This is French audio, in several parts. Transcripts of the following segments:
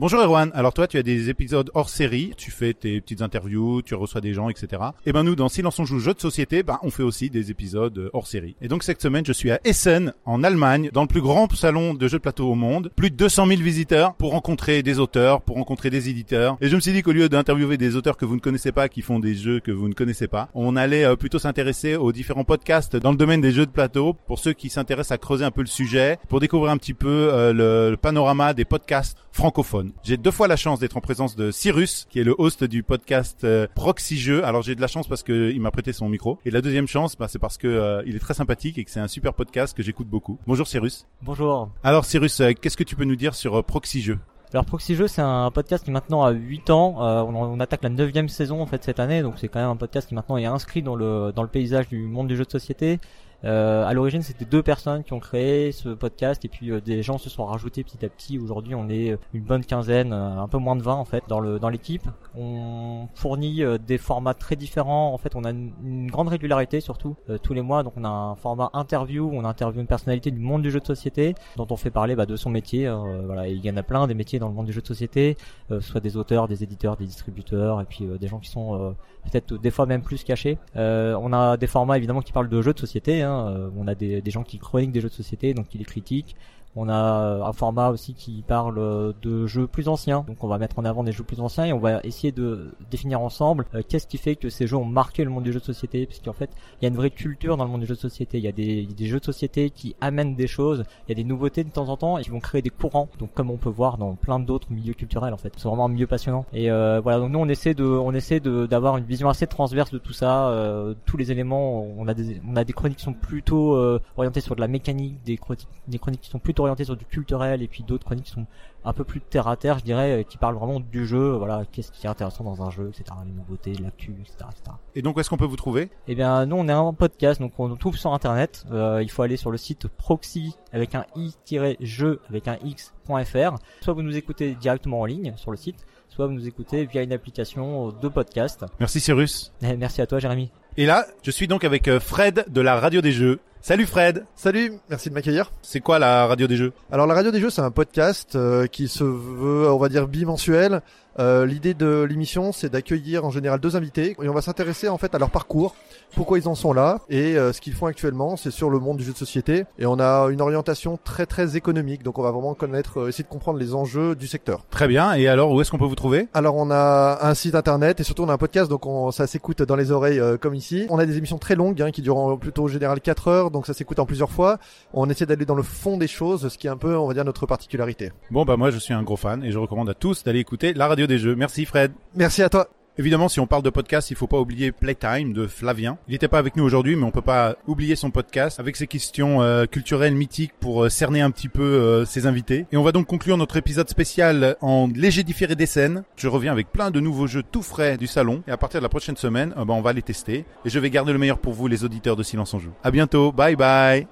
Bonjour Erwan, alors toi tu as des épisodes hors série, tu fais tes petites interviews, tu reçois des gens, etc. Et ben nous dans Silence on joue jeux de société, ben on fait aussi des épisodes euh, hors série. Et donc cette semaine je suis à Essen en Allemagne, dans le plus grand salon de jeux de plateau au monde, plus de 200 000 visiteurs pour rencontrer des auteurs, pour rencontrer des éditeurs. Et je me suis dit qu'au lieu d'interviewer des auteurs que vous ne connaissez pas, qui font des jeux que vous ne connaissez pas, on allait euh, plutôt s'intéresser aux différents podcasts dans le domaine des jeux de plateau, pour ceux qui s'intéressent à creuser un peu le sujet, pour découvrir un petit peu euh, le panorama des podcasts francophones. J'ai deux fois la chance d'être en présence de Cyrus, qui est le host du podcast euh, Proxy Jeux. Alors j'ai de la chance parce que il m'a prêté son micro. Et la deuxième chance, bah, c'est parce que euh, il est très sympathique et que c'est un super podcast que j'écoute beaucoup. Bonjour Cyrus. Bonjour. Alors Cyrus, euh, qu'est-ce que tu peux nous dire sur euh, Proxy Jeux? Alors Proxy Jeux, c'est un podcast qui maintenant a 8 ans. Euh, on, on attaque la neuvième saison en fait cette année, donc c'est quand même un podcast qui maintenant est inscrit dans le dans le paysage du monde du jeu de société. Euh, à l'origine, c'était deux personnes qui ont créé ce podcast et puis euh, des gens se sont rajoutés petit à petit. Aujourd'hui, on est une bonne quinzaine, euh, un peu moins de 20 en fait dans le dans l'équipe. On fournit euh, des formats très différents. En fait, on a une, grande régularité surtout euh, tous les mois. Donc, on a un format interview où on interviewe une personnalité du monde du jeu de société dont on fait parler bah, de son métier. Euh, voilà, et il y en a plein des métiers dans le monde du jeu de société, euh, soit des auteurs, des éditeurs, des distributeurs et puis des gens qui sont peut-être des fois même plus cachés. on a des formats évidemment qui parlent de jeux de société. Hein, Hein, on a des, des, gens qui chroniquent des jeux de société, donc qui les critiquent. On a un format aussi qui parle de jeux plus anciens. Donc on va mettre en avant des jeux plus anciens et on va essayer de définir ensemble euh, qu'est-ce qui fait que ces jeux ont marqué le monde du jeu de société. Parce qu'en fait, il y a une vraie culture dans le monde du jeu de société. Il y a des, des, jeux de société qui amènent des choses. Il y a des nouveautés de temps en temps et qui vont créer des courants. Donc comme on peut voir dans plein d'autres milieux culturels en fait. C'est vraiment un milieu passionnant. Et euh, voilà, donc nous on essaie de, on essaie de d'avoir une vision assez transverse de tout ça. Euh, tous les éléments, on a des, on a des chroniques qui sont plutôt euh, orientées sur de la mécanique, des chroniques, des chroniques qui sont plutôt orientées sur du culturel et puis d'autres chroniques qui sont un peu plus terre à terre, je dirais, qui parlent vraiment du jeu, voilà, qu'est-ce qui est intéressant dans un jeu, etc., les nouveautés, l'actu, etc., etc. Et donc, où est-ce qu'on peut vous trouver? Eh bien, nous, on est un podcast, donc on nous trouve sur Internet. Euh, il faut aller sur le site proxy avec un i-jeu avec un x.fr. Soit vous nous écoutez directement en ligne sur le site, soit vous nous écoutez via une application de podcast. Merci Cyrus. Merci à toi, Jérémy. Et là, je suis donc avec euh, Fred de la Radio des Jeux. Salut Fred Salut, merci de m'accueillir. C'est quoi la Radio des Jeux? Alors la Radio des Jeux, c'est un podcast euh, qui se veut, on va dire, bimensuel. Euh, L'idée de l'émission, c'est d'accueillir en général deux invités et on va s'intéresser en fait à leur parcours, pourquoi ils en sont là et euh, ce qu'ils font actuellement. C'est sur le monde du jeu de société et on a une orientation très très économique, donc on va vraiment connaître, euh, essayer de comprendre les enjeux du secteur. Très bien. Et alors, où est-ce qu'on peut vous trouver? Alors on a un site internet et surtout on a un podcast, donc on, ça s'écoute dans les oreilles euh, comme ici. On a des émissions très longues hein, qui durent en, plutôt en général 4 heures, donc ça s'écoute en plusieurs fois. On essaie d'aller dans le fond des choses, ce qui est un peu, on va dire, notre particularité. Bon bah moi je suis un gros fan et je recommande à tous d'aller écouter la Radio des Jeux. Merci Fred. Merci à toi. Évidemment, si on parle de podcast, il faut pas oublier Playtime de Flavien. Il n'était pas avec nous aujourd'hui, mais on peut pas oublier son podcast avec ses questions euh, culturelles mythiques pour euh, cerner un petit peu euh, ses invités. Et on va donc conclure notre épisode spécial en léger différé des scènes. Je reviens avec plein de nouveaux jeux tout frais du salon et à partir de la prochaine semaine, ben, on va les tester et je vais garder le meilleur pour vous, les auditeurs de Silence en Joue. À bientôt, bye bye.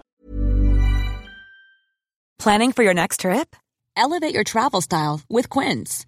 Planning for your next trip? Elevate your travel style with Quince.